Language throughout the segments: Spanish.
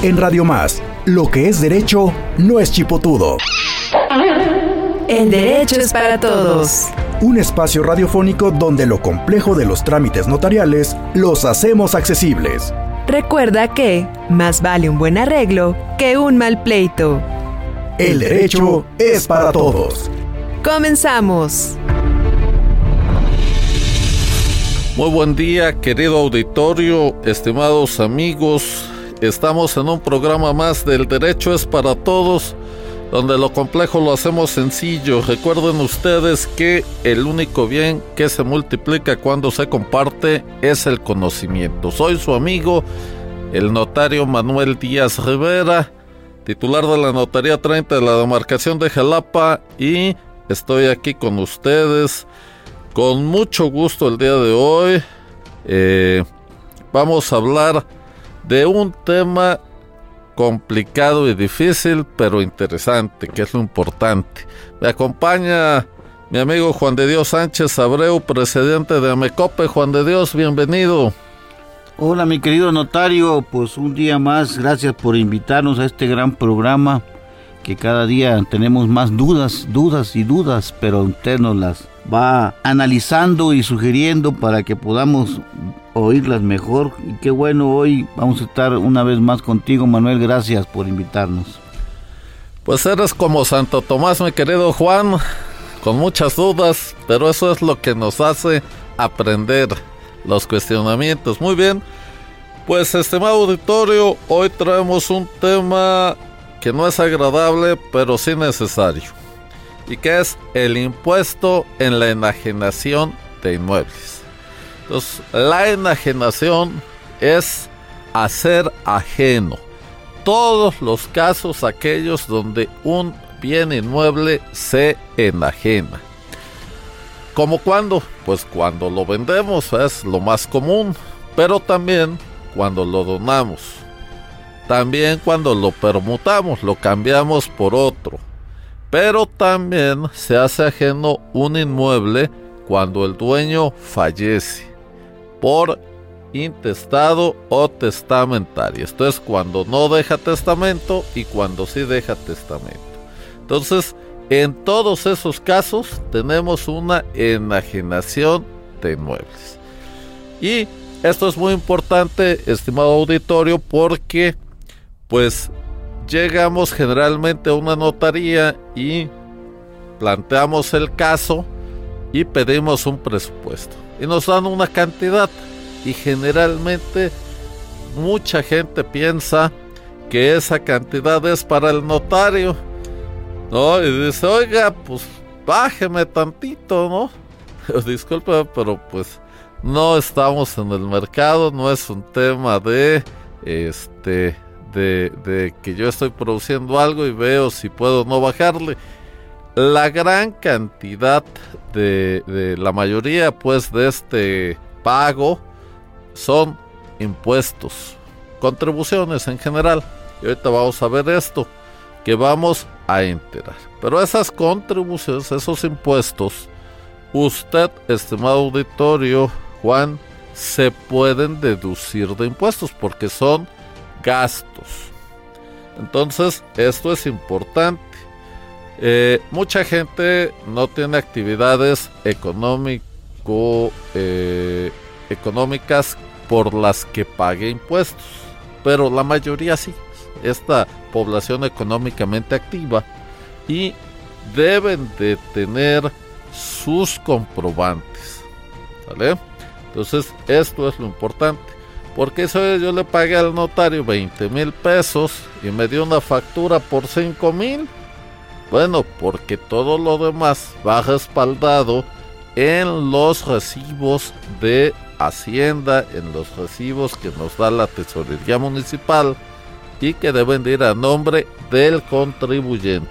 En Radio Más, lo que es derecho no es chipotudo. El derecho es para todos. Un espacio radiofónico donde lo complejo de los trámites notariales los hacemos accesibles. Recuerda que más vale un buen arreglo que un mal pleito. El derecho es para todos. Comenzamos. Muy buen día, querido auditorio, estimados amigos. Estamos en un programa más del Derecho es para Todos, donde lo complejo lo hacemos sencillo. Recuerden ustedes que el único bien que se multiplica cuando se comparte es el conocimiento. Soy su amigo, el notario Manuel Díaz Rivera, titular de la Notaría 30 de la demarcación de Jalapa, y estoy aquí con ustedes con mucho gusto el día de hoy eh, vamos a hablar de un tema complicado y difícil, pero interesante, que es lo importante. Me acompaña mi amigo Juan de Dios Sánchez Abreu, presidente de Amecope. Juan de Dios, bienvenido. Hola mi querido notario, pues un día más, gracias por invitarnos a este gran programa, que cada día tenemos más dudas, dudas y dudas, pero usted nos las va analizando y sugiriendo para que podamos oírlas mejor. Y qué bueno, hoy vamos a estar una vez más contigo, Manuel. Gracias por invitarnos. Pues eres como Santo Tomás, mi querido Juan, con muchas dudas, pero eso es lo que nos hace aprender los cuestionamientos. Muy bien, pues estimado auditorio, hoy traemos un tema que no es agradable, pero sí necesario y que es el impuesto en la enajenación de inmuebles. Entonces, la enajenación es hacer ajeno. Todos los casos aquellos donde un bien inmueble se enajena. ¿Como cuando? Pues cuando lo vendemos es lo más común, pero también cuando lo donamos. También cuando lo permutamos, lo cambiamos por otro pero también se hace ajeno un inmueble cuando el dueño fallece por intestado o testamentario. Esto es cuando no deja testamento y cuando sí deja testamento. Entonces, en todos esos casos tenemos una enajenación de inmuebles. Y esto es muy importante, estimado auditorio, porque pues llegamos generalmente a una notaría y planteamos el caso y pedimos un presupuesto. Y nos dan una cantidad. Y generalmente mucha gente piensa que esa cantidad es para el notario. ¿No? Y dice, oiga, pues bájeme tantito, ¿no? Disculpe, pero pues no estamos en el mercado, no es un tema de este de, que yo estoy produciendo algo y veo si puedo no bajarle. La gran cantidad de, de la mayoría pues de este pago son impuestos, contribuciones en general. Y ahorita vamos a ver esto que vamos a enterar. Pero esas contribuciones, esos impuestos, usted, estimado auditorio, Juan, se pueden deducir de impuestos porque son gastos. Entonces, esto es importante. Eh, mucha gente no tiene actividades económico, eh, económicas por las que pague impuestos, pero la mayoría sí. Esta población económicamente activa y deben de tener sus comprobantes. Entonces, esto es lo importante. Porque eso yo le pagué al notario 20 mil pesos y me dio una factura por 5 mil. Bueno, porque todo lo demás va respaldado en los recibos de Hacienda, en los recibos que nos da la tesorería municipal y que deben de ir a nombre del contribuyente.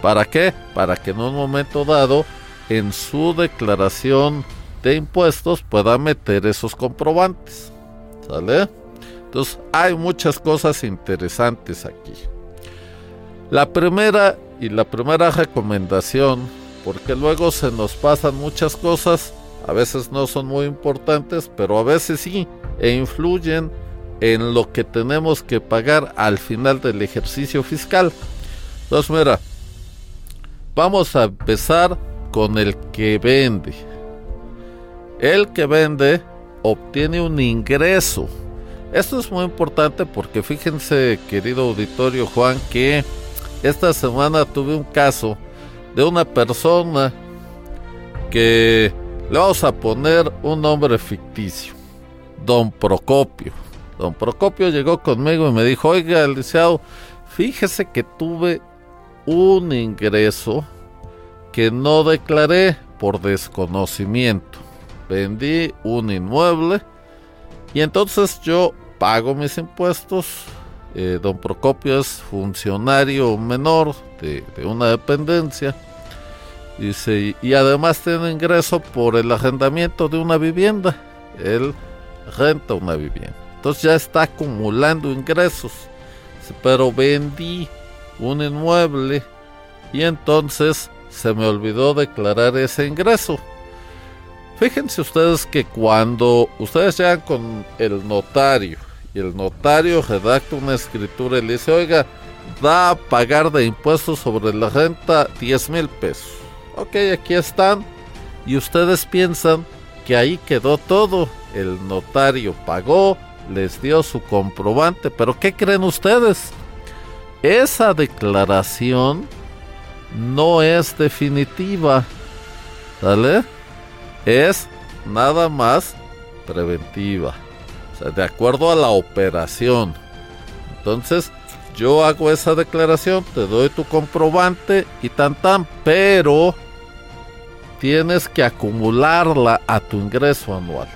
¿Para qué? Para que en un momento dado en su declaración de impuestos pueda meter esos comprobantes. Entonces hay muchas cosas interesantes aquí. La primera y la primera recomendación, porque luego se nos pasan muchas cosas, a veces no son muy importantes, pero a veces sí, e influyen en lo que tenemos que pagar al final del ejercicio fiscal. Entonces, mira, vamos a empezar con el que vende. El que vende obtiene un ingreso. Esto es muy importante porque fíjense, querido auditorio Juan, que esta semana tuve un caso de una persona que le vamos a poner un nombre ficticio, don Procopio. Don Procopio llegó conmigo y me dijo, oiga, licenciado, fíjese que tuve un ingreso que no declaré por desconocimiento. Vendí un inmueble y entonces yo pago mis impuestos. Eh, don Procopio es funcionario menor de, una dependencia. Dice, y además tiene ingreso por el arrendamiento de una vivienda. Él renta una vivienda. Entonces ya está acumulando ingresos. Pero vendí un inmueble y entonces se me olvidó declarar ese ingreso. Fíjense ustedes que cuando ustedes llegan con el notario y el notario redacta una escritura y le dice, oiga, da a pagar de impuestos sobre la renta 10 mil pesos. Ok, aquí están. Y ustedes piensan que ahí quedó todo. El notario pagó, les dio su comprobante, pero ¿qué creen ustedes? Esa declaración no es definitiva. ¿Vale? Es nada más preventiva. O sea, de acuerdo a la operación. Entonces, yo hago esa declaración, te doy tu comprobante y tan tan, pero tienes que acumularla a tu ingreso anual.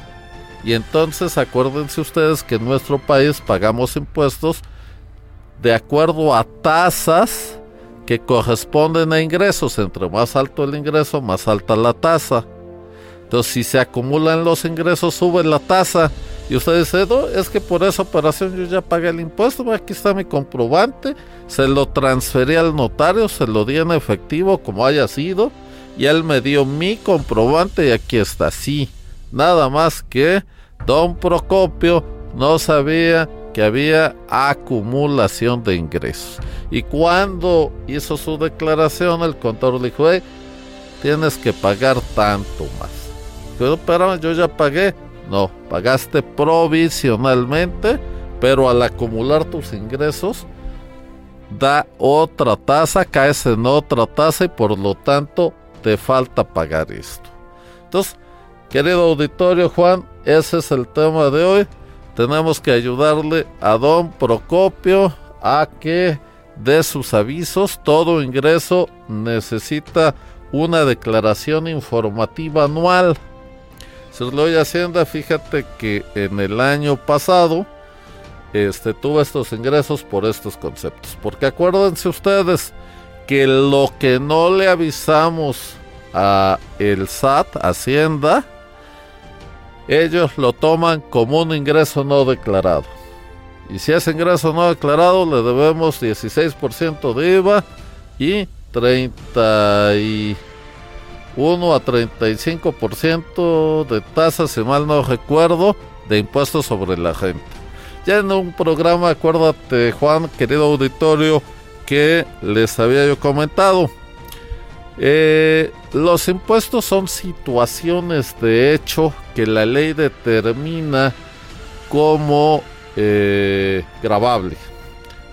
Y entonces acuérdense ustedes que en nuestro país pagamos impuestos de acuerdo a tasas que corresponden a ingresos. Entre más alto el ingreso, más alta la tasa. Entonces, si se acumulan los ingresos, sube la tasa. Y usted dice, es que por esa operación yo ya pagué el impuesto. Aquí está mi comprobante. Se lo transferí al notario, se lo di en efectivo, como haya sido. Y él me dio mi comprobante y aquí está. Sí, nada más que don Procopio no sabía que había acumulación de ingresos. Y cuando hizo su declaración, el contador dijo, tienes que pagar tanto más. Pero, espérame, yo ya pagué. No, pagaste provisionalmente, pero al acumular tus ingresos, da otra tasa, caes en otra tasa y por lo tanto te falta pagar esto. Entonces, querido auditorio Juan, ese es el tema de hoy tenemos que ayudarle a don Procopio a que de sus avisos. Todo ingreso necesita una declaración informativa anual. Señor Hacienda, fíjate que en el año pasado este, tuvo estos ingresos por estos conceptos. Porque acuérdense ustedes que lo que no le avisamos a el SAT, Hacienda, ellos lo toman como un ingreso no declarado. Y si es ingreso no declarado, le debemos 16% de IVA y 31 a 35% de tasa, si mal no recuerdo, de impuestos sobre la gente. Ya en un programa, acuérdate Juan, querido auditorio, que les había yo comentado. Eh, los impuestos son situaciones de hecho que la ley determina como eh, grabable.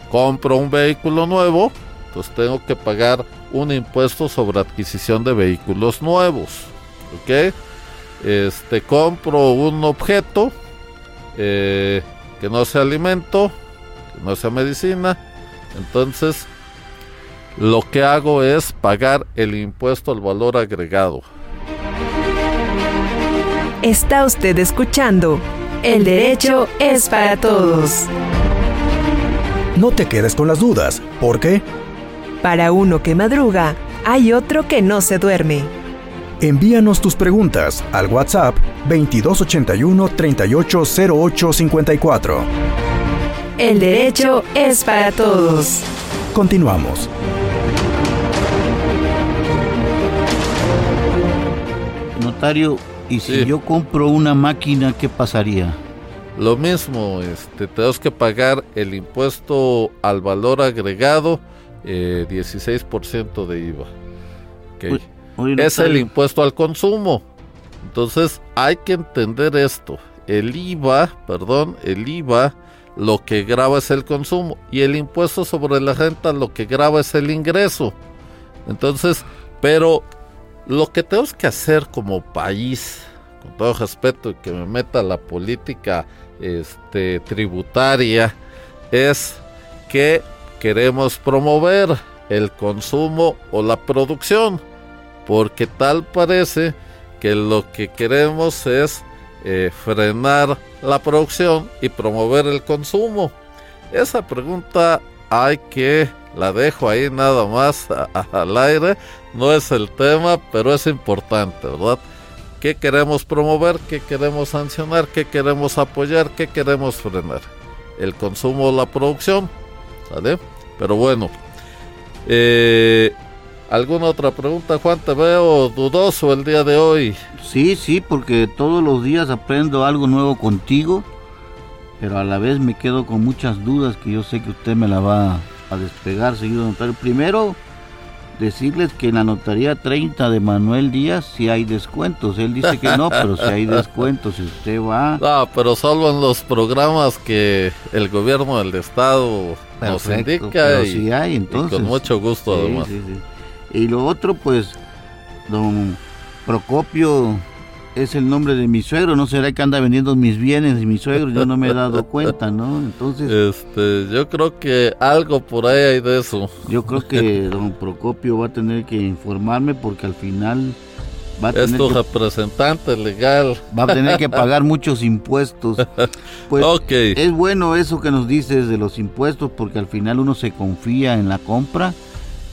Compro un vehículo nuevo, entonces tengo que pagar un impuesto sobre adquisición de vehículos nuevos. ¿Ok? Este, compro un objeto eh, que no sea alimento, que no sea medicina, entonces lo que hago es pagar el impuesto al valor agregado. Está usted escuchando El derecho es para todos. No te quedes con las dudas, ¿por qué? Para uno que madruga, hay otro que no se duerme. Envíanos tus preguntas al WhatsApp 2281 380854. El derecho es para todos. Continuamos. Notario, ¿y si yo compro una máquina, qué pasaría? lo mismo, este, tenemos que pagar el impuesto al valor agregado, 16% eh, de IVA. es el impuesto al consumo. Entonces hay que entender esto. El IVA, perdón, el IVA lo que graba es el consumo y el impuesto sobre la renta lo que graba es el ingreso. Entonces, pero lo que tenemos que hacer como país, con todo respeto y que me meta la política este, tributaria, es que queremos promover el consumo o la producción, porque tal parece que lo que queremos es eh, frenar la producción y promover el consumo. Esa pregunta hay que, la dejo ahí nada más al aire, no es el tema, pero es importante, ¿verdad? ¿Qué queremos promover? ¿Qué queremos sancionar? ¿Qué queremos apoyar? ¿Qué queremos frenar? El consumo o la producción, ¿vale? Pero bueno, eh, ¿alguna otra pregunta, Juan? Te veo dudoso el día de hoy. Sí, sí, porque todos los días aprendo algo nuevo contigo, pero a la vez me quedo con muchas dudas que yo sé que usted me la va a despegar seguido notario. Primero, decirles que en la notaría 30 de Manuel Díaz sí hay descuentos. Él dice que no, pero si hay descuentos. Si usted va. No, pero solo en los programas que el gobierno del Estado nos indica. y, hay, entonces. con mucho gusto, además. Y lo otro, pues, don Procopio es el nombre de mi suegro, no será que anda vendiendo mis bienes de mi suegro, yo no me he dado cuenta, ¿no? Entonces... Este, yo creo que algo por ahí hay de eso. Yo creo que don Procopio va a tener que informarme porque al final va a tener es tu representante legal. Va a tener que pagar muchos impuestos. Pues es bueno eso que nos dices de los impuestos porque al final uno se confía en la compra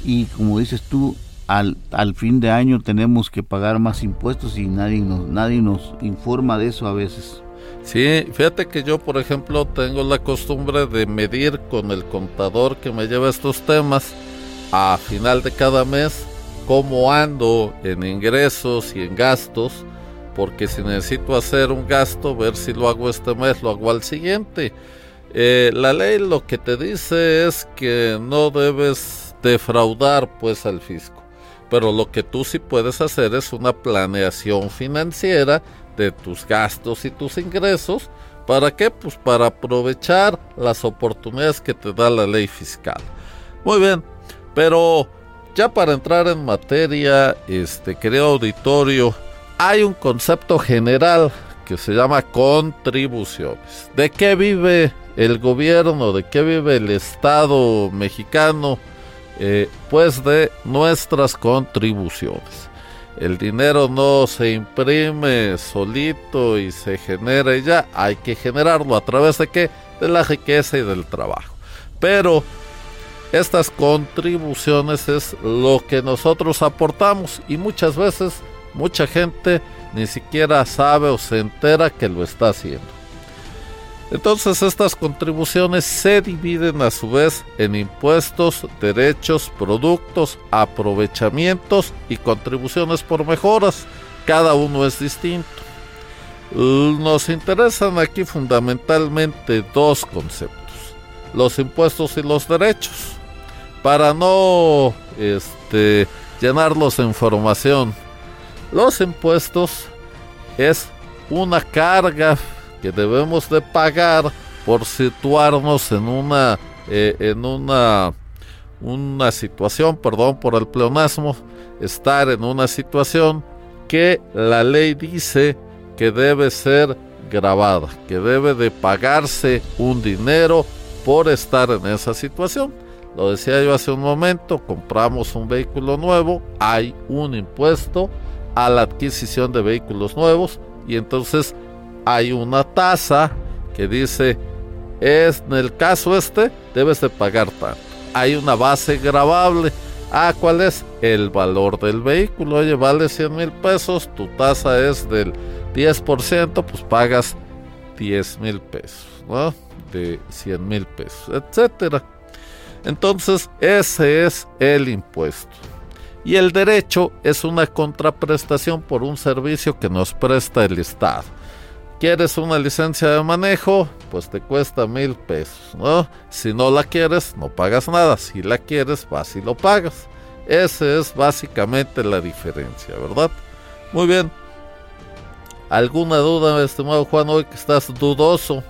y como dices tú, al, al, fin de año tenemos que pagar más impuestos y nadie nos, nadie nos informa de eso a veces. Sí, fíjate que yo, por ejemplo, tengo la costumbre de medir con el contador que me lleva estos temas a final de cada mes cómo ando en ingresos y en gastos, porque si necesito hacer un gasto, ver si lo hago este mes, lo hago al siguiente. Eh, la ley lo que te dice es que no debes defraudar pues al fisco. Pero lo que tú sí puedes hacer es una planeación financiera de tus gastos y tus ingresos. ¿Para qué? Pues para aprovechar las oportunidades que te da la ley fiscal. Muy bien, pero ya para entrar en materia, este querido auditorio, hay un concepto general que se llama contribuciones. ¿De qué vive el gobierno? ¿De qué vive el Estado mexicano? Eh, pues de nuestras contribuciones. El dinero no se imprime solito y se genera y ya, hay que generarlo a través de qué? De la riqueza y del trabajo. Pero estas contribuciones es lo que nosotros aportamos y muchas veces mucha gente ni siquiera sabe o se entera que lo está haciendo. Entonces estas contribuciones se dividen a su vez en impuestos, derechos, productos, aprovechamientos y contribuciones por mejoras. Cada uno es distinto. Nos interesan aquí fundamentalmente dos conceptos, los impuestos y los derechos. Para no este, llenarlos de información, los impuestos es una carga que debemos de pagar por situarnos en una eh, en una una situación, perdón por el pleonasmo, estar en una situación que la ley dice que debe ser grabada, que debe de pagarse un dinero por estar en esa situación. Lo decía yo hace un momento, compramos un vehículo nuevo, hay un impuesto a la adquisición de vehículos nuevos y entonces hay una tasa que dice, es en el caso este, debes de pagar tanto. Hay una base grabable. Ah, ¿cuál es? El valor del vehículo. Oye, vale 100 mil pesos, tu tasa es del 10%, pues pagas 10 mil pesos, ¿no? De 100 mil pesos, etcétera. Entonces, ese es el impuesto. Y el derecho es una contraprestación por un servicio que nos presta el Estado ¿Quieres una licencia de manejo? Pues te cuesta mil pesos, ¿no? Si no la quieres, no pagas nada. Si la quieres, vas y lo pagas. Esa es básicamente la diferencia, ¿verdad? Muy bien. ¿Alguna duda, estimado Juan, hoy que estás dudoso?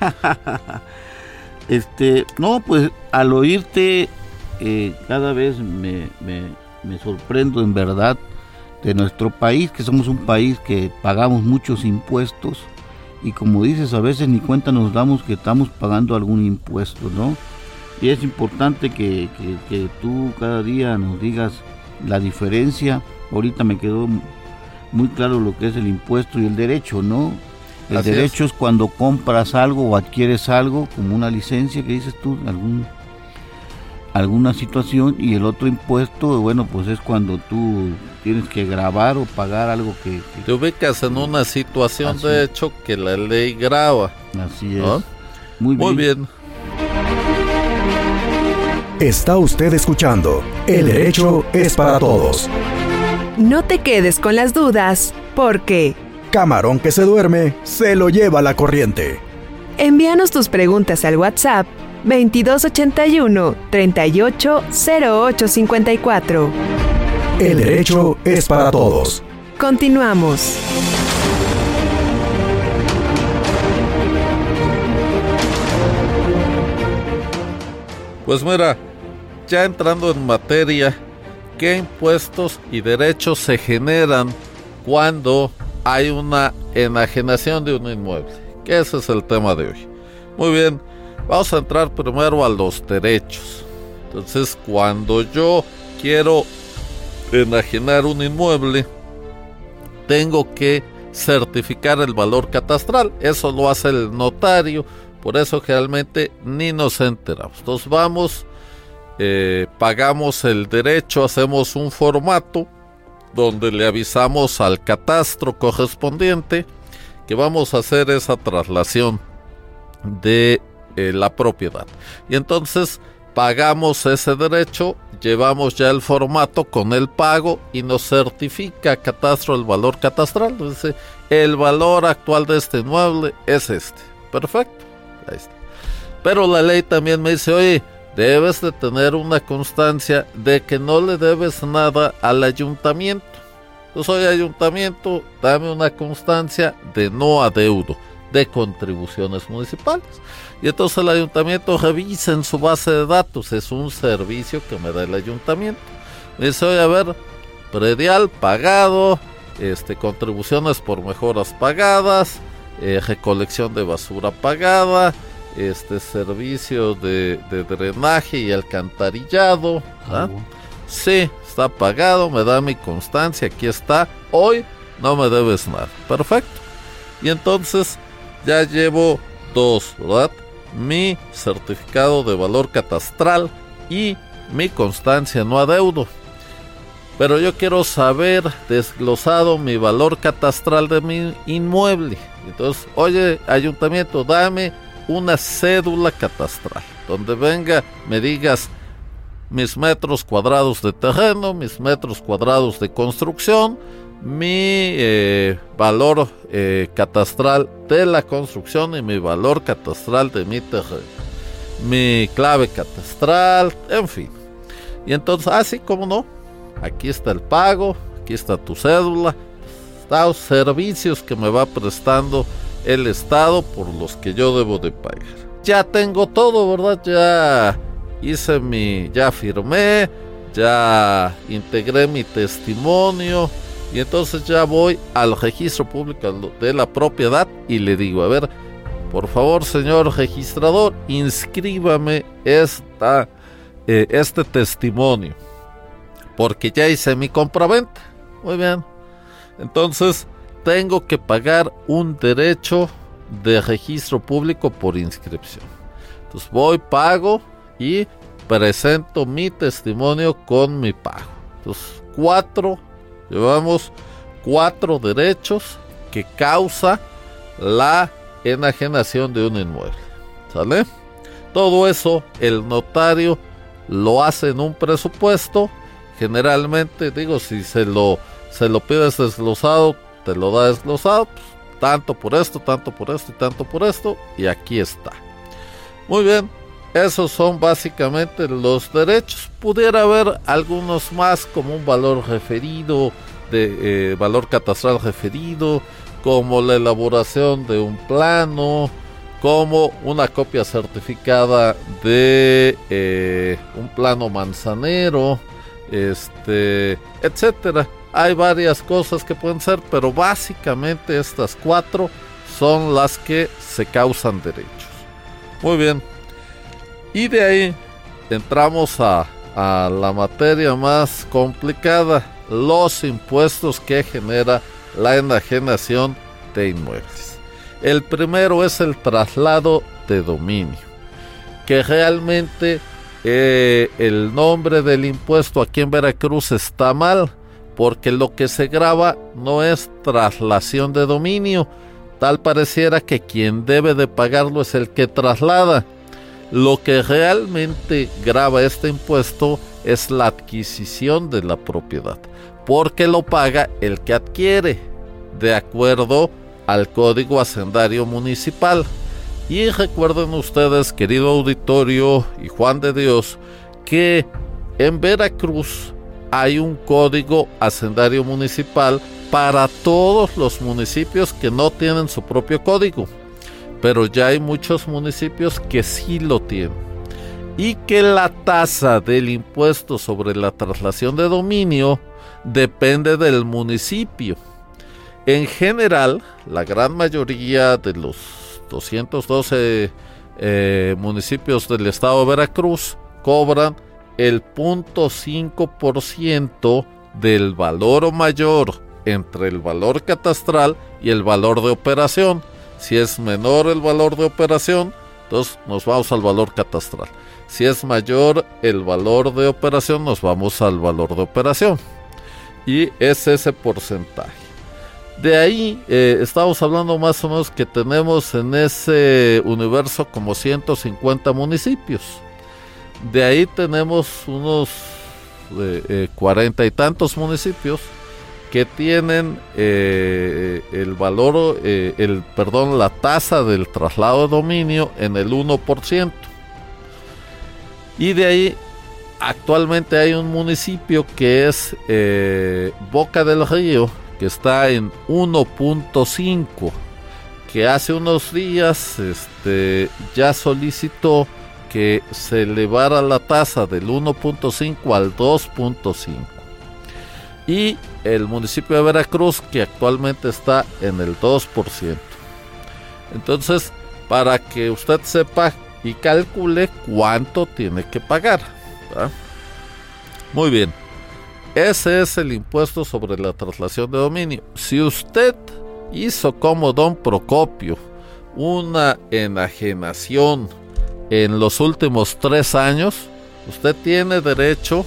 este, no, pues al oírte, eh, cada vez me, me, sorprendo en verdad de nuestro país, que somos un país que pagamos muchos impuestos y como dices, a veces ni cuenta nos damos que estamos pagando algún impuesto, ¿no? Y es importante que, que, tú cada día nos digas la diferencia. Ahorita me quedó muy claro lo que es el impuesto y el derecho, ¿no? El derecho es. cuando compras algo o adquieres algo, como una licencia que dices tú, algún alguna situación y el otro impuesto, bueno, pues es cuando tú tienes que grabar o pagar algo que... Te ubicas en una situación de hecho que la ley graba. Así es. Muy bien. Muy bien. Está usted escuchando El derecho es para todos. No te quedes con las dudas, porque... Camarón que se duerme, se lo lleva la corriente. Envíanos tus preguntas al WhatsApp 2281 380854. El derecho es para todos. Continuamos. Pues mira, ya entrando en materia, ¿qué impuestos y derechos se generan cuando hay una enajenación de un inmueble? Que ese es el tema de hoy. Muy bien, Vamos a entrar primero a los derechos. Entonces, cuando yo quiero enajenar un inmueble, tengo que certificar el valor catastral. Eso lo hace el notario. Por eso generalmente ni nos enteramos. Entonces vamos, eh, pagamos el derecho, hacemos un formato donde le avisamos al catastro correspondiente que vamos a hacer esa traslación de eh, la propiedad. Y entonces pagamos ese derecho, llevamos ya el formato con el pago y nos certifica catastro el valor catastral. Dice, el valor actual de este inmueble es este. Perfecto. Ahí está. Pero la ley también me dice, oye, debes de tener una constancia de que no le debes nada al ayuntamiento. Yo soy ayuntamiento, dame una constancia de no adeudo de contribuciones municipales. Y entonces el ayuntamiento revisa en su base de datos, es un servicio que me da el ayuntamiento. Me dice, oye, a ver, predial pagado, este, contribuciones por mejoras pagadas, eh, recolección de basura pagada, este servicio de, drenaje y alcantarillado. ¿ah? Sí, está pagado, me da mi constancia, aquí está. Hoy no me debes nada. Perfecto. Y entonces ya llevo dos, ¿verdad? Mi certificado de valor catastral y mi constancia no adeudo. Pero yo quiero saber desglosado mi valor catastral de mi inmueble. Entonces, oye, ayuntamiento, dame una cédula catastral donde venga, me digas mis metros cuadrados de terreno, mis metros cuadrados de construcción, mi eh, valor eh, catastral de la construcción y mi valor catastral de mi terreno, mi clave catastral, en fin. Y entonces, así ah, como no, aquí está el pago, aquí está tu cédula, los servicios que me va prestando el Estado por los que yo debo de pagar. Ya tengo todo, ¿verdad? Ya hice mi, ya firmé, ya integré mi testimonio, y entonces ya voy al registro público de la propiedad y le digo, a ver, por favor, señor registrador, inscríbame esta, eh, este testimonio. Porque ya hice mi compraventa. Muy bien. Entonces, tengo que pagar un derecho de registro público por inscripción. Entonces voy, pago y presento mi testimonio con mi pago. Entonces, cuatro Llevamos cuatro derechos que causa la enajenación de un inmueble. ¿Sale? Todo eso el notario lo hace en un presupuesto. Generalmente, digo, si se lo, se lo pides desglosado, te lo da desglosado. Pues, tanto por esto, tanto por esto y tanto por esto, y aquí está. Muy bien, esos son básicamente los derechos. Pudiera haber algunos más como un valor referido, de eh, valor catastral referido, como la elaboración de un plano, como una copia certificada de eh, un plano manzanero, este, etcétera. Hay varias cosas que pueden ser, pero básicamente estas cuatro son las que se causan derechos. Muy bien. Y de ahí entramos a, a la materia más complicada, los impuestos que genera la enajenación de inmuebles. El primero es el traslado de dominio, que realmente eh, el nombre del impuesto aquí en Veracruz está mal, porque lo que se graba no es traslación de dominio, tal pareciera que quien debe de pagarlo es el que traslada. Lo que realmente graba este impuesto es la adquisición de la propiedad porque lo paga el que adquiere, de acuerdo al Código Hacendario Municipal. Y recuerden ustedes, querido auditorio y Juan de Dios, que en Veracruz hay un Código Hacendario Municipal para todos los municipios que no tienen su propio código. Pero ya hay muchos municipios que sí lo tienen. Y que la tasa del impuesto sobre la traslación de dominio depende del municipio. En general, la gran mayoría de los 212 eh, municipios del estado de Veracruz cobran el 0.5% del valor mayor entre el valor catastral y el valor de operación. Si es menor el valor de operación, entonces nos vamos al valor catastral. Si es mayor el valor de operación, nos vamos al valor de operación y es ese porcentaje. De ahí eh, estamos hablando más o menos que tenemos en ese universo como 150 municipios. De ahí tenemos unos eh, eh, cuarenta y tantos municipios que tienen el valor, el perdón, la tasa del traslado de dominio en el 1%. Y de ahí actualmente hay un municipio que es eh, Boca del Río, que está en 1.5, que hace unos días este, ya solicitó que se elevara la tasa del 1.5 al 2.5. Y el municipio de Veracruz, que actualmente está en el 2%. Entonces, para que usted sepa y calcule cuánto tiene que pagar. Muy bien. Ese es el impuesto sobre la traslación de dominio. Si usted hizo como don Procopio una enajenación en los últimos tres años, usted tiene derecho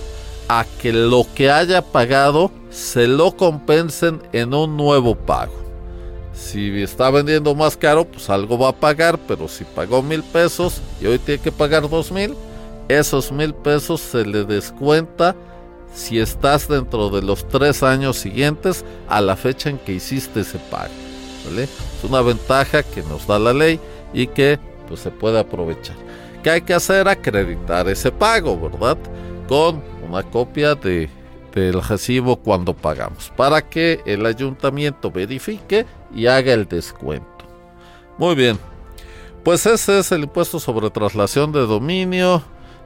a que lo que haya pagado se lo compensen en un nuevo pago. Si está vendiendo más caro, pues algo va a pagar, pero si pagó mil pesos y hoy tiene que pagar dos mil, esos mil pesos se le descuenta si estás dentro de los tres años siguientes a la fecha en que hiciste ese pago. Es una ventaja que nos da la ley y que pues, se puede aprovechar. ¿Qué hay que hacer? Acreditar ese pago, ¿verdad? Con una copia de, del recibo cuando pagamos, para que el ayuntamiento verifique y haga el descuento. Muy bien, pues ese es el impuesto sobre traslación de dominio.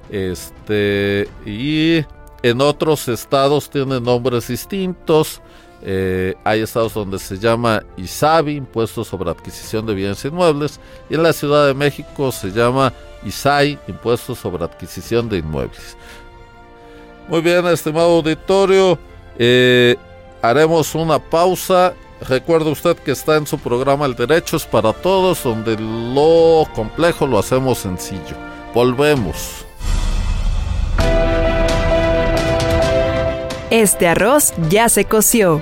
Este, y en otros estados tiene nombres distintos. Eh, hay estados donde se llama ISABI, Impuesto sobre Adquisición de Bienes Inmuebles, y en la Ciudad de México se llama ISAI, Impuesto sobre Adquisición de Inmuebles. Muy bien, estimado auditorio, eh, haremos una pausa. Recuerde usted que está en su programa El Derecho es para Todos, donde lo complejo lo hacemos sencillo. Volvemos. Este arroz ya se coció.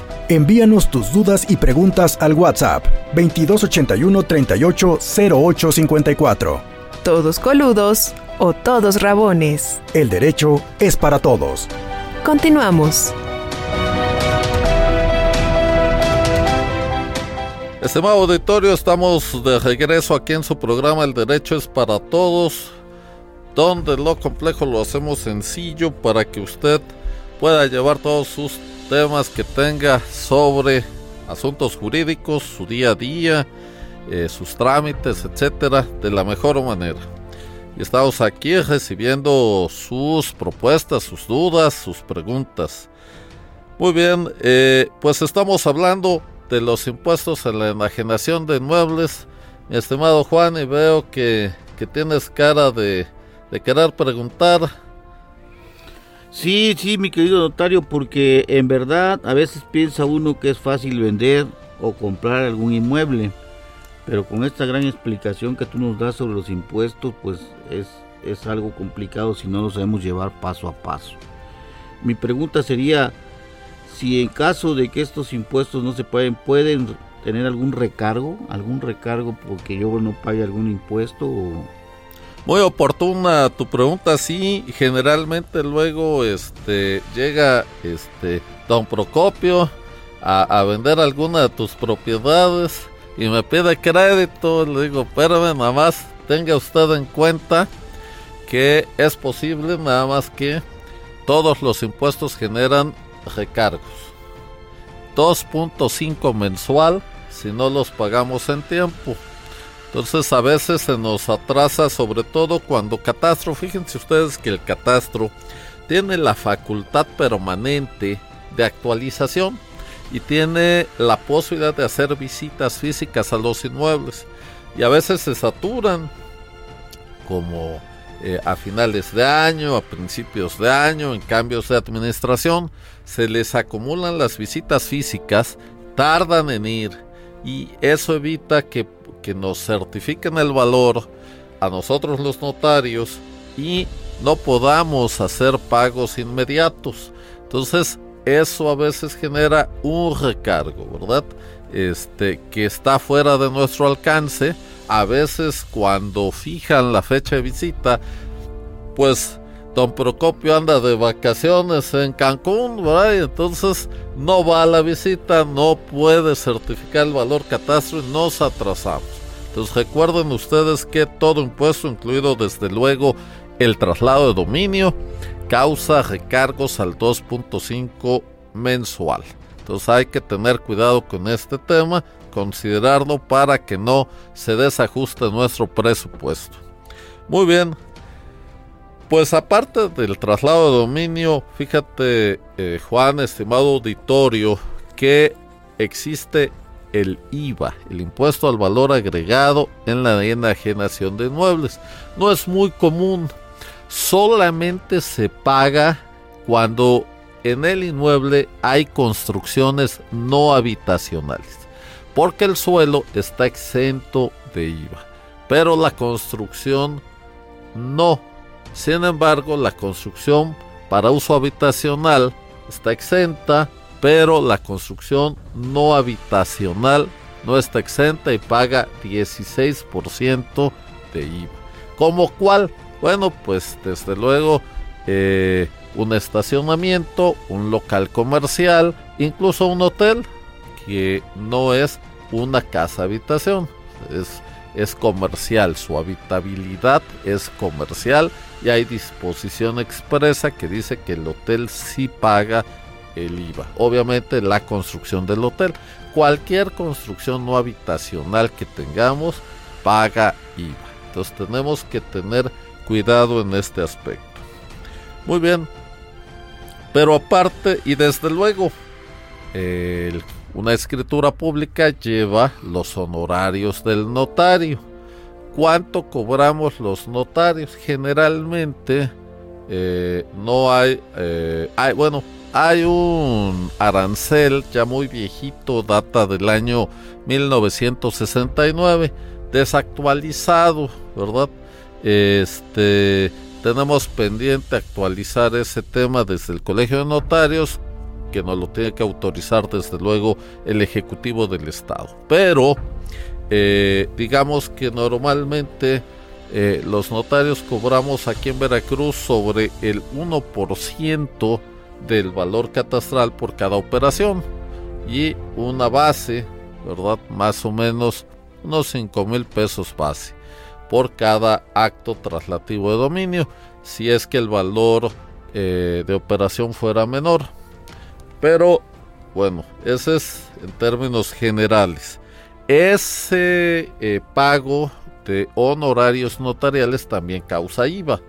Envíanos tus dudas y preguntas al WhatsApp 2281 38 08 54. Todos coludos o todos rabones. El derecho es para todos. Continuamos. Estimado auditorio, estamos de regreso aquí en su programa El Derecho es para Todos, donde lo complejo lo hacemos sencillo para que usted pueda llevar todos sus temas que tenga sobre asuntos jurídicos, su día a día, eh, sus trámites, etcétera, de la mejor manera. Y estamos aquí recibiendo sus propuestas, sus dudas, sus preguntas. Muy bien, eh, pues estamos hablando de los impuestos en la enajenación de inmuebles. Mi estimado Juan, y veo que, tienes cara de, de querer preguntar. Sí, sí, mi querido notario, porque en verdad a veces piensa uno que es fácil vender o comprar algún inmueble, pero con esta gran explicación que tú nos das sobre los impuestos, pues es, es algo complicado si no lo sabemos llevar paso a paso. Mi pregunta sería, si en caso de que estos impuestos no se pueden, pueden tener algún recargo, algún recargo porque yo no pague algún impuesto Muy oportuna tu pregunta, sí, generalmente luego este llega este don Procopio a, a vender alguna de tus propiedades y me pide crédito, le digo, espérame, nada más tenga usted en cuenta que es posible, nada más que todos los impuestos generan recargos. 2.5 mensual si no los pagamos en tiempo. Entonces a veces se nos atrasa sobre todo cuando catastro, fíjense ustedes que el catastro tiene la facultad permanente de actualización y tiene la posibilidad de hacer visitas físicas a los inmuebles. Y a veces se saturan como eh, a finales de año, a principios de año, en cambios de administración, se les acumulan las visitas físicas, tardan en ir y eso evita que, que nos certifiquen el valor a nosotros los notarios y no podamos hacer pagos inmediatos. Entonces, eso a veces genera un recargo, ¿verdad? Este que está fuera de nuestro alcance a veces cuando fijan la fecha de visita, pues don Procopio anda de vacaciones en Cancún, ¿verdad? Entonces no va a la visita, no puede certificar el valor catastro y nos atrasamos. Entonces recuerden ustedes que todo impuesto, incluido desde luego el traslado de dominio, causa recargos al 2.5 mensual. Entonces hay que tener cuidado con este tema considerarlo para que no se desajuste nuestro presupuesto. Muy bien, pues aparte del traslado de dominio, fíjate eh, Juan, estimado auditorio, que existe el IVA, el impuesto al valor agregado en la enajenación de inmuebles. No es muy común, solamente se paga cuando en el inmueble hay construcciones no habitacionales porque el suelo está exento de IVA, pero la construcción no. Sin embargo, la construcción para uso habitacional está exenta, pero la construcción no habitacional no está exenta y paga 16% de IVA. ¿Como cuál? Bueno, pues desde luego eh, un estacionamiento, un local comercial, incluso un hotel que no es una casa habitación, es, es comercial, su habitabilidad es comercial y hay disposición expresa que dice que el hotel sí paga el IVA. Obviamente la construcción del hotel, cualquier construcción no habitacional que tengamos paga IVA. Entonces tenemos que tener cuidado en este aspecto. Muy bien. Pero aparte y desde luego una escritura pública lleva los honorarios del notario. ¿Cuánto cobramos los notarios? Generalmente eh, no hay, eh, hay, bueno, hay un arancel ya muy viejito, data del año 1969, desactualizado, ¿verdad? Este, tenemos pendiente actualizar ese tema desde el Colegio de Notarios, que nos lo tiene que autorizar desde luego el Ejecutivo del Estado. Pero eh, digamos que normalmente eh, los notarios cobramos aquí en Veracruz sobre el 1% del valor catastral por cada operación y una base, ¿verdad? Más o menos unos 5 mil pesos base por cada acto traslativo de dominio, si es que el valor eh, de operación fuera menor. Pero bueno, ese es en términos generales. Ese eh, pago de honorarios notariales también causa IVA,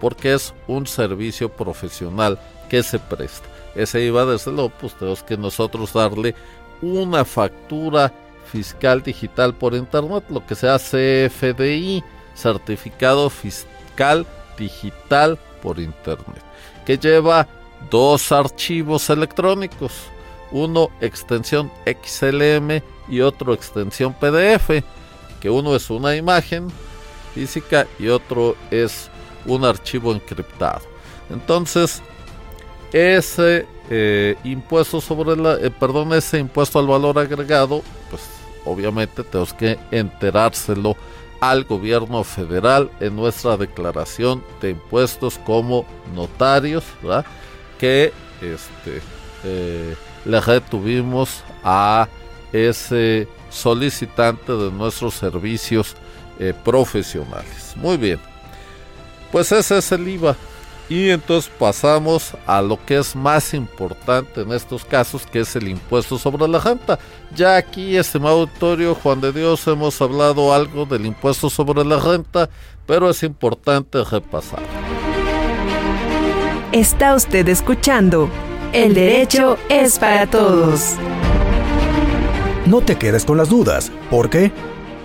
porque es un servicio profesional que se presta. Ese IVA, desde luego, pues tenemos que nosotros darle una factura fiscal digital por internet, lo que sea CFDI, certificado fiscal digital por internet, que lleva dos archivos electrónicos, uno extensión XLM y otro extensión PDF, que uno es una imagen física y otro es un archivo encriptado. Entonces, ese eh, impuesto sobre la, eh, perdón, ese impuesto al valor agregado, pues obviamente tenemos que enterárselo al gobierno federal en nuestra declaración de impuestos como notarios, ¿verdad? que este, eh, le retuvimos a ese solicitante de nuestros servicios eh, profesionales. Muy bien, pues ese es el IVA. Y entonces pasamos a lo que es más importante en estos casos, que es el impuesto sobre la renta. Ya aquí, estimado auditorio, Juan de Dios, hemos hablado algo del impuesto sobre la renta, pero es importante repasar. Está usted escuchando El derecho es para todos. No te quedes con las dudas, ¿por qué?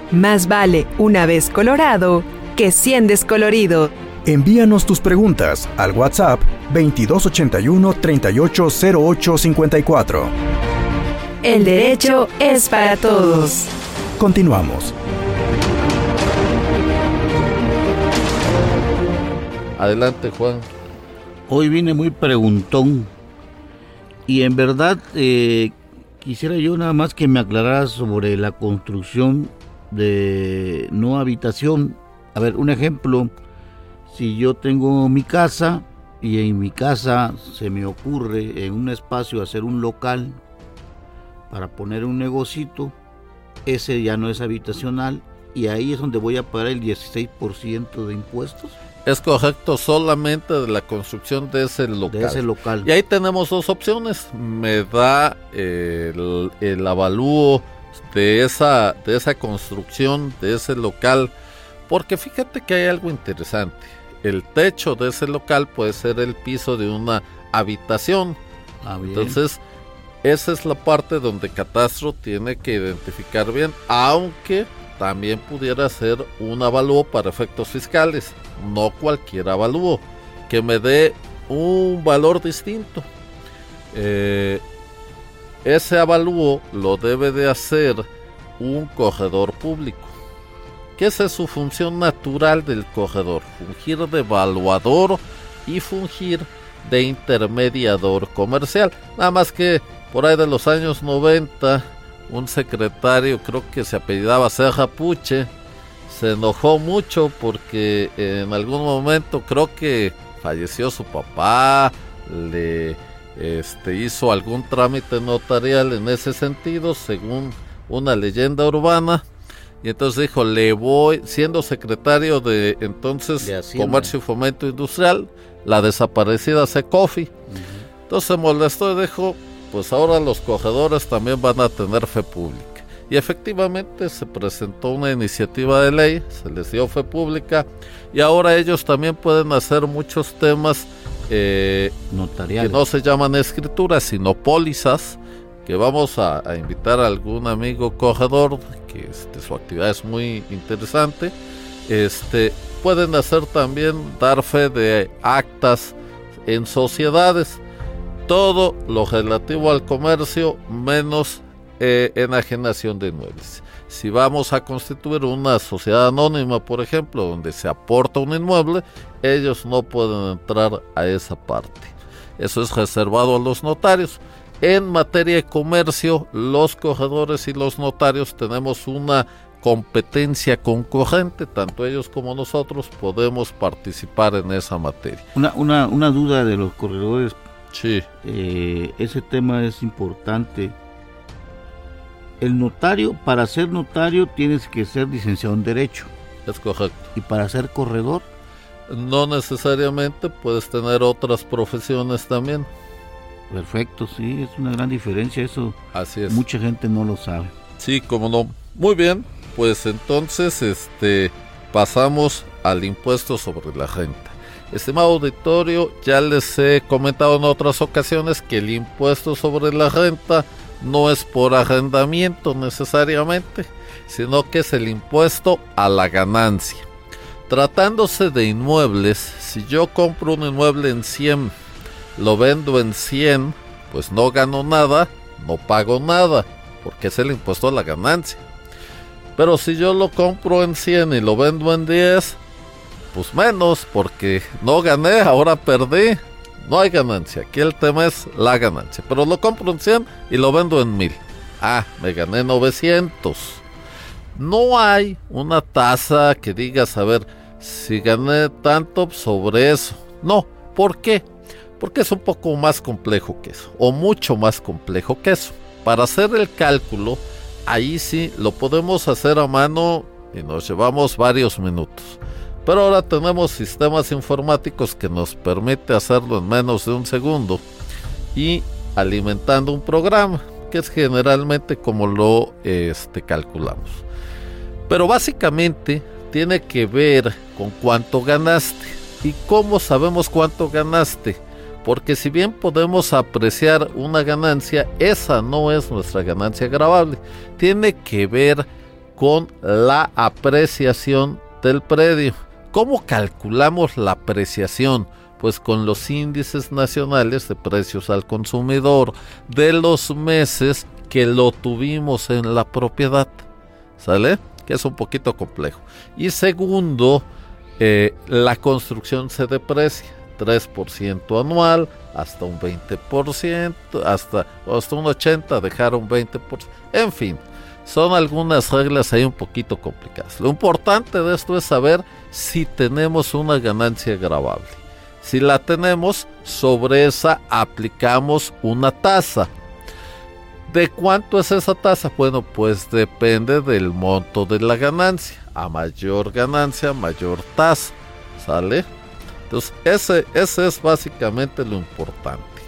Más vale una vez colorado que cien descolorido. Envíanos tus preguntas al WhatsApp 2281 380854. El derecho es para todos. Continuamos. Adelante, Juan. Hoy vine muy preguntón y en verdad eh, quisiera yo nada más que me aclararas sobre la construcción de no habitación. A ver, un ejemplo si yo tengo mi casa y en mi casa se me ocurre en un espacio hacer un local para poner un negocito, ese ya no es habitacional y ahí es donde voy a pagar el 16% de impuestos. Es correcto, solamente de la construcción de ese local. De ese local. Y ahí tenemos dos opciones. Me da el, el avalúo de esa, de esa construcción, de ese local. Porque fíjate que hay algo interesante el techo de ese local puede ser el piso de una habitación. Ah, Entonces, esa es la parte donde Catastro tiene que identificar bien, aunque también pudiera ser un avalúo para efectos fiscales, no cualquier avalúo, que me dé un valor distinto. Eh, ese avalúo lo debe de hacer un corredor público que es su función natural del corredor, fungir de evaluador y fungir de intermediador comercial. Nada más que por ahí de los años 90, un secretario, creo que se apellidaba Puche, se enojó mucho porque en algún momento creo que falleció su papá, le este, hizo algún trámite notarial en ese sentido, según una leyenda urbana y entonces dijo, le voy, siendo secretario de entonces Comercio y Fomento Industrial, la desaparecida Secofi. Entonces se molestó y dijo, pues ahora los cogedores también van a tener fe pública. Y efectivamente se presentó una iniciativa de ley, se les dio fe pública y ahora ellos también pueden hacer muchos temas eh, notariales que no se llaman escrituras, sino pólizas que vamos a, invitar a algún amigo cogedor, que este, su actividad es muy interesante. Este, pueden hacer también dar fe de actas en sociedades, todo lo relativo al comercio menos eh, enajenación de inmuebles. si vamos a constituir una sociedad anónima, por ejemplo, donde se aporta un inmueble, ellos no pueden entrar a esa parte. Eso es reservado a los notarios. En materia de comercio, los corredores y los notarios tenemos una competencia concurrente, tanto ellos como nosotros podemos participar en esa materia. Una, una, duda de los corredores. Sí. Eh, ese tema es importante. El notario, para ser notario tienes que ser licenciado en Derecho. Es correcto. ¿Y para ser corredor? No necesariamente, puedes tener otras profesiones también. Perfecto, sí, es una gran diferencia eso. Así es. Mucha gente no lo sabe. Sí, como no. Muy bien, pues entonces este pasamos al impuesto sobre la renta. Estimado auditorio, ya les he comentado en otras ocasiones que el impuesto sobre la renta no es por arrendamiento necesariamente, sino que es el impuesto a la ganancia. Tratándose de inmuebles, si yo compro un inmueble en 100, lo vendo en 100, pues no gano nada, no pago nada, porque es el impuesto a la ganancia. Pero si yo lo compro en 100 y lo vendo en 10, pues menos, porque no gané, ahora perdí. No hay ganancia. Aquí el tema es la ganancia. Pero lo compro en 100 y lo vendo en 1000. Ah, me gané 900. No hay una tasa que digas, a ver, si gané tanto sobre eso. No, ¿por qué? Porque es un poco más complejo que eso, o mucho más complejo que eso. Para hacer el cálculo, ahí sí lo podemos hacer a mano y nos llevamos varios minutos. Pero ahora tenemos sistemas informáticos que nos permite hacerlo en menos de un segundo y alimentando un programa, que es generalmente como lo este, calculamos. Pero básicamente tiene que ver con cuánto ganaste. ¿Y cómo sabemos cuánto ganaste? Porque si bien podemos apreciar una ganancia, esa no es nuestra ganancia grabable. Tiene que ver con la apreciación del predio. ¿Cómo calculamos la apreciación? Pues con los índices nacionales de precios al consumidor de los meses que lo tuvimos en la propiedad. ¿Sale? Que es un poquito complejo. Y segundo, eh, la construcción se deprecia. 3% anual, hasta un 20%, hasta, hasta un 80%, dejar un 20%. En fin, son algunas reglas ahí un poquito complicadas. Lo importante de esto es saber si tenemos una ganancia grabable. Si la tenemos, sobre esa aplicamos una tasa. ¿De cuánto es esa tasa? Bueno, pues depende del monto de la ganancia. A mayor ganancia, mayor tasa. ¿Sale? Entonces, ese, ese es básicamente lo importante.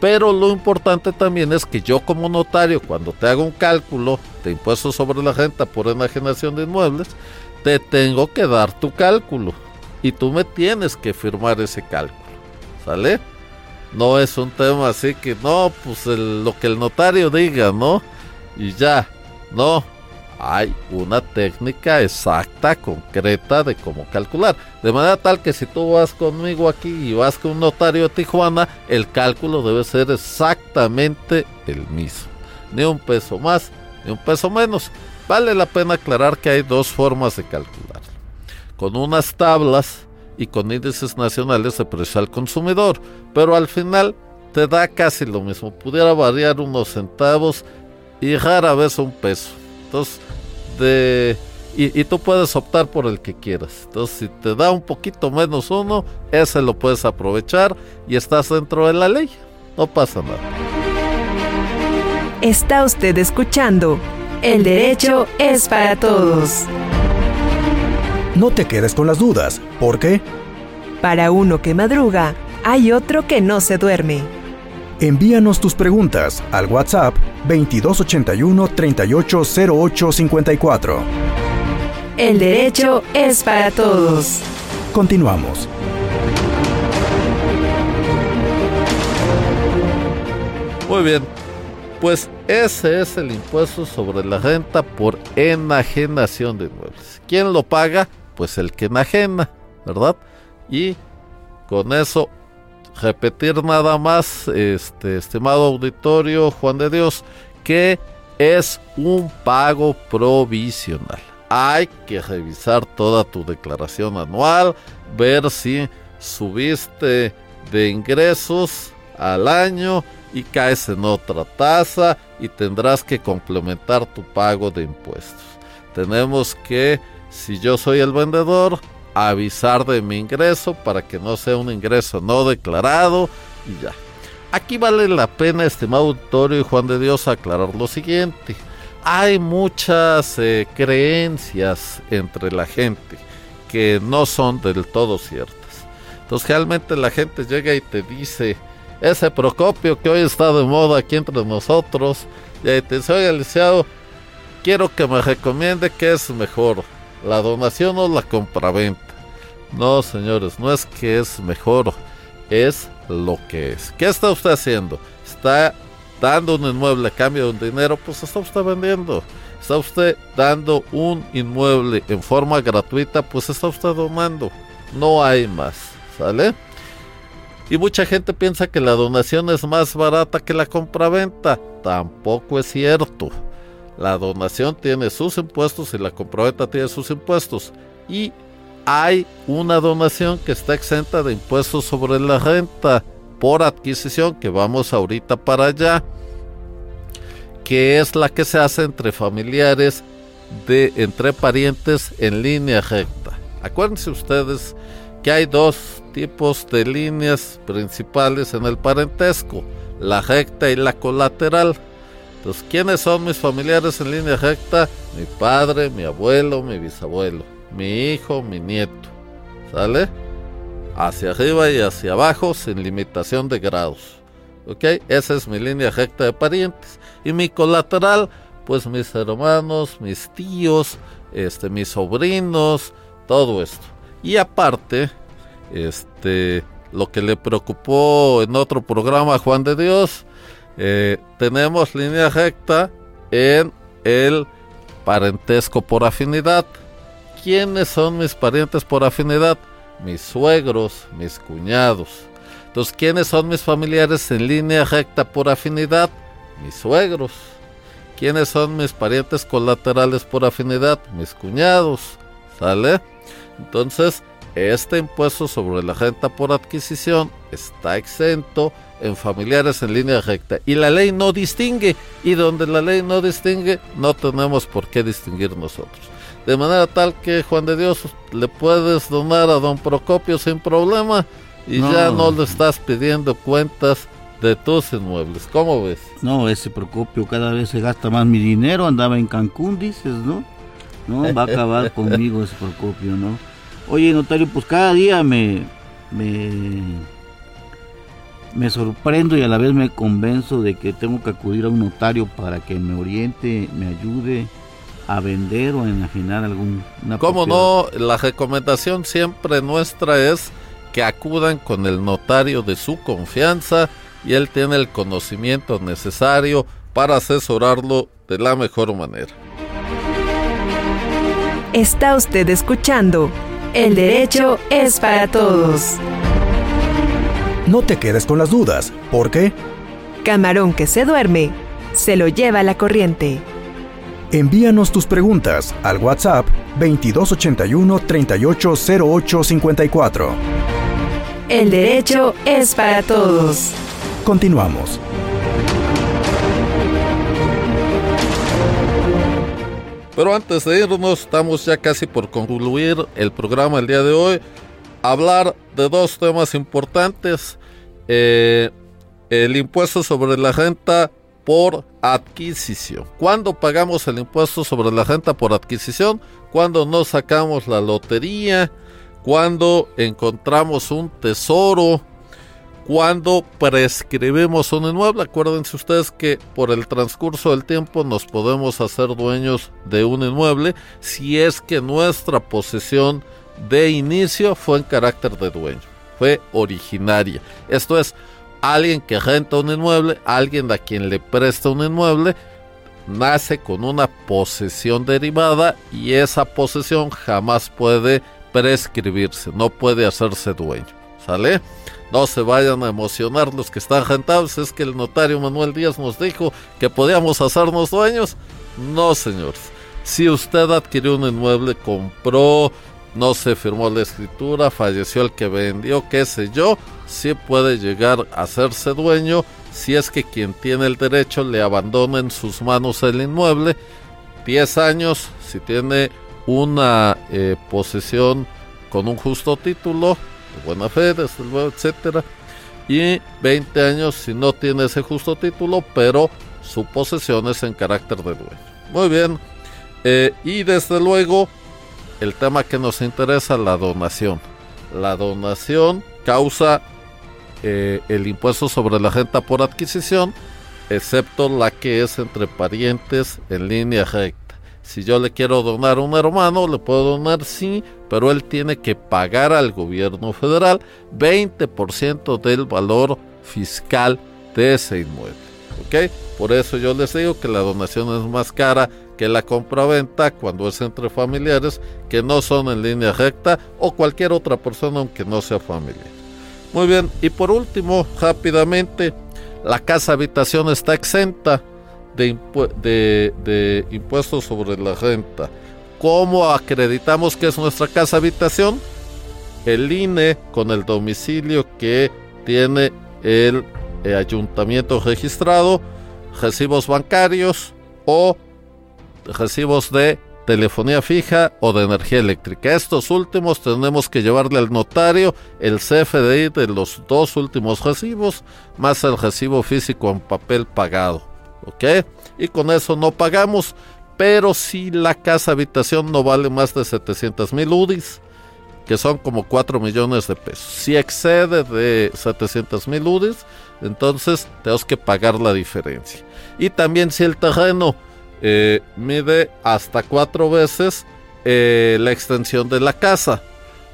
Pero lo importante también es que yo como notario, cuando te hago un cálculo de impuestos sobre la renta por enajenación de inmuebles, te tengo que dar tu cálculo. Y tú me tienes que firmar ese cálculo. ¿Sale? No es un tema así que no, pues lo que el notario diga, ¿no? Y ya, no, hay una técnica exacta, concreta de cómo calcular. De manera tal que si tú vas conmigo aquí y vas con un notario de Tijuana, el cálculo debe ser exactamente el mismo. Ni un peso más, ni un peso menos. Vale la pena aclarar que hay dos formas de calcular. Con unas tablas y con índices nacionales de precio al consumidor. Pero al final te da casi lo mismo. Pudiera variar unos centavos y rara vez un peso. Entonces, de, y, tú puedes optar por el que quieras. Entonces, si te da un poquito menos uno, ese lo puedes aprovechar y estás dentro de la ley. No pasa nada. Está usted escuchando. El derecho es para todos. No te quedes con las dudas, ¿por qué? Para uno que madruga, hay otro que no se duerme. Envíanos tus preguntas al WhatsApp 2281 380854. El derecho es para todos. Continuamos. Muy bien, pues ese es el impuesto sobre la renta por enajenación de inmuebles. ¿Quién lo paga? Pues el que enajena, ¿verdad? Y con eso repetir nada más, este estimado auditorio Juan de Dios, que es un pago provisional. Hay que revisar toda tu declaración anual, ver si subiste de ingresos al año y caes en otra tasa y tendrás que complementar tu pago de impuestos. Tenemos que, si yo soy el vendedor, avisar de mi ingreso para que no sea un ingreso no declarado y ya. Aquí vale la pena, estimado auditorio y Juan de Dios, aclarar lo siguiente. Hay muchas eh, creencias entre la gente que no son del todo ciertas. Entonces realmente la gente llega y te dice, ese Procopio que hoy está de moda aquí entre nosotros, y te dice, oye, licenciado, quiero que me recomiende qué es mejor, la donación o la compraventa. No, señores, no es que es mejor, es lo que es. ¿Qué está usted haciendo? Está dando un inmueble a cambio de un dinero, pues está usted vendiendo. Está usted dando un inmueble en forma gratuita, pues está usted donando. No hay más, ¿sale? Y mucha gente piensa que la donación es más barata que la compraventa. Tampoco es cierto. La donación tiene sus impuestos y la compraventa tiene sus impuestos. Y hay una donación que está exenta de impuestos sobre la renta por adquisición, que vamos ahorita para allá, que es la que se hace entre familiares, de, entre parientes en línea recta. Acuérdense ustedes que hay dos tipos de líneas principales en el parentesco, la recta y la colateral. Entonces, ¿quiénes son mis familiares en línea recta? Mi padre, mi abuelo, mi bisabuelo mi hijo, mi nieto. ¿Sale? Hacia arriba y hacia abajo sin limitación de grados. ¿Ok? Esa es mi línea recta de parientes. Y mi colateral, pues mis hermanos, mis tíos, este, mis sobrinos, todo esto. Y aparte, este, lo que le preocupó en otro programa a Juan de Dios, eh, tenemos línea recta en el parentesco por afinidad. ¿Quiénes son mis parientes por afinidad? Mis suegros, mis cuñados. Entonces, ¿quiénes son mis familiares en línea recta por afinidad? Mis suegros. ¿Quiénes son mis parientes colaterales por afinidad? Mis cuñados. ¿Sale? Entonces, este impuesto sobre la renta por adquisición está exento en familiares en línea recta. Y la ley no distingue. Y donde la ley no distingue, no tenemos por qué distinguir nosotros de manera tal que Juan de Dios le puedes donar a don Procopio sin problema y ya no le estás pidiendo cuentas de tus inmuebles. ¿Cómo ves? No, ese Procopio cada vez se gasta más mi dinero, andaba en Cancún, dices, ¿no? No, va a acabar conmigo ese Procopio, ¿no? Oye, notario, pues cada día me, me, me sorprendo y a la vez me convenzo de que tengo que acudir a un notario para que me oriente, me ayude a vender o a enajenar algún ¿Cómo no? La recomendación siempre nuestra es que acudan con el notario de su confianza y él tiene el conocimiento necesario para asesorarlo de la mejor manera. Está usted escuchando El derecho es para todos. No te quedes con las dudas, ¿por qué? Camarón que se duerme, se lo lleva la corriente. Envíanos tus preguntas al WhatsApp 2281 380854. El derecho es para todos. Continuamos. Pero antes de irnos, estamos ya casi por concluir el programa el día de hoy. Hablar de dos temas importantes. Eh, el impuesto sobre la renta por adquisición. ¿Cuándo pagamos el impuesto sobre la renta por adquisición? Cuando nos sacamos la lotería, cuando encontramos un tesoro, cuando prescribimos un inmueble. Acuérdense ustedes que por el transcurso del tiempo nos podemos hacer dueños de un inmueble si es que nuestra posesión de inicio fue en carácter de dueño, fue originaria. Esto es, alguien que renta un inmueble, alguien a quien le presta un inmueble, nace con una posesión derivada y esa posesión jamás puede prescribirse, no puede hacerse dueño. ¿Sale? No se vayan a emocionar los que están rentables. Es que el notario Manuel Díaz nos dijo que podíamos hacernos dueños. No, señores. Si usted adquirió un inmueble, compró, no se firmó la escritura, falleció el que vendió, qué sé yo, sí puede llegar a hacerse dueño si es que quien tiene el derecho le abandona en sus manos el inmueble. 10 años, si tiene una eh, posesión con un justo título, de buena fe, desde etcétera. Y 20 años si no tiene ese justo título, pero su posesión es en carácter de dueño. Muy bien. Eh, y desde luego, el tema que nos interesa, la donación. La donación causa eh, el impuesto sobre la renta por adquisición, excepto la que es entre parientes en línea recta. Si yo le quiero donar a un hermano, le puedo donar sí, pero él tiene que pagar al gobierno federal 20% del valor fiscal de ese inmueble. ¿Ok? Por eso yo les digo que la donación es más cara que la compra-venta cuando es entre familiares que no son en línea recta o cualquier otra persona aunque no sea familiar. Muy bien, y por último, rápidamente, la casa habitación está exenta de, impuestos sobre la renta. ¿Cómo acreditamos que es nuestra casa habitación? El INE con el domicilio que tiene el, el eh, ayuntamiento registrado, recibos bancarios o recibos de telefonía fija o de energía eléctrica. Estos últimos tenemos que llevarle al notario el CFDI de los dos últimos recibos más el recibo físico en papel pagado. ¿ok? Y con eso no pagamos, pero si la casa habitación no vale más de 700 mil UDIs, que son como 4 millones de pesos. Si excede de 700 mil UDIs, entonces tenemos que pagar la diferencia. Y también si el terreno eh, mide hasta cuatro veces eh, la extensión de la casa.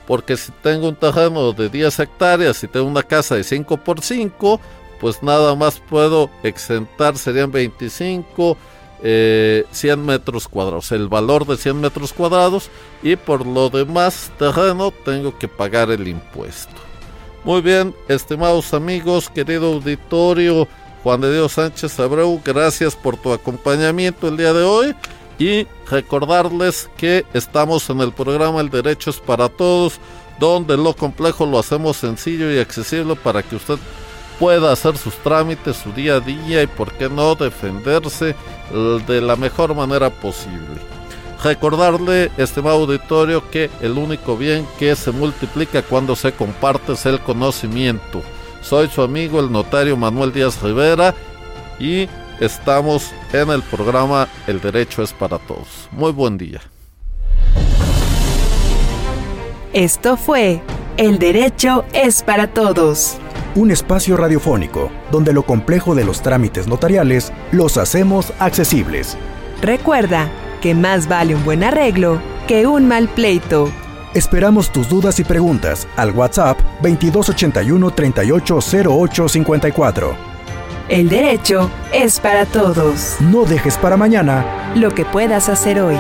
Porque si tengo un terreno de 10 hectáreas y tengo una casa de 5 por 5, pues nada más puedo exentar, serían 25, 100 eh, metros cuadrados, el valor de 100 metros cuadrados y por lo demás terreno tengo que pagar el impuesto. Muy bien, estimados amigos, querido auditorio, Juan de Dios Sánchez Abreu, gracias por tu acompañamiento el día de hoy y recordarles que estamos en el programa El Derecho es para Todos, donde lo complejo lo hacemos sencillo y accesible para que usted pueda hacer sus trámites, su día a día y por qué no defenderse de la mejor manera posible. Recordarle, estimado auditorio, que el único bien que se multiplica cuando se comparte es el conocimiento. Soy su amigo el notario Manuel Díaz Rivera y estamos en el programa El Derecho es para Todos. Muy buen día. Esto fue El Derecho es para Todos un espacio radiofónico donde lo complejo de los trámites notariales los hacemos accesibles. Recuerda que más vale un buen arreglo que un mal pleito. Esperamos tus dudas y preguntas al WhatsApp 2281 380854. El derecho es para todos. No dejes para mañana lo que puedas hacer hoy.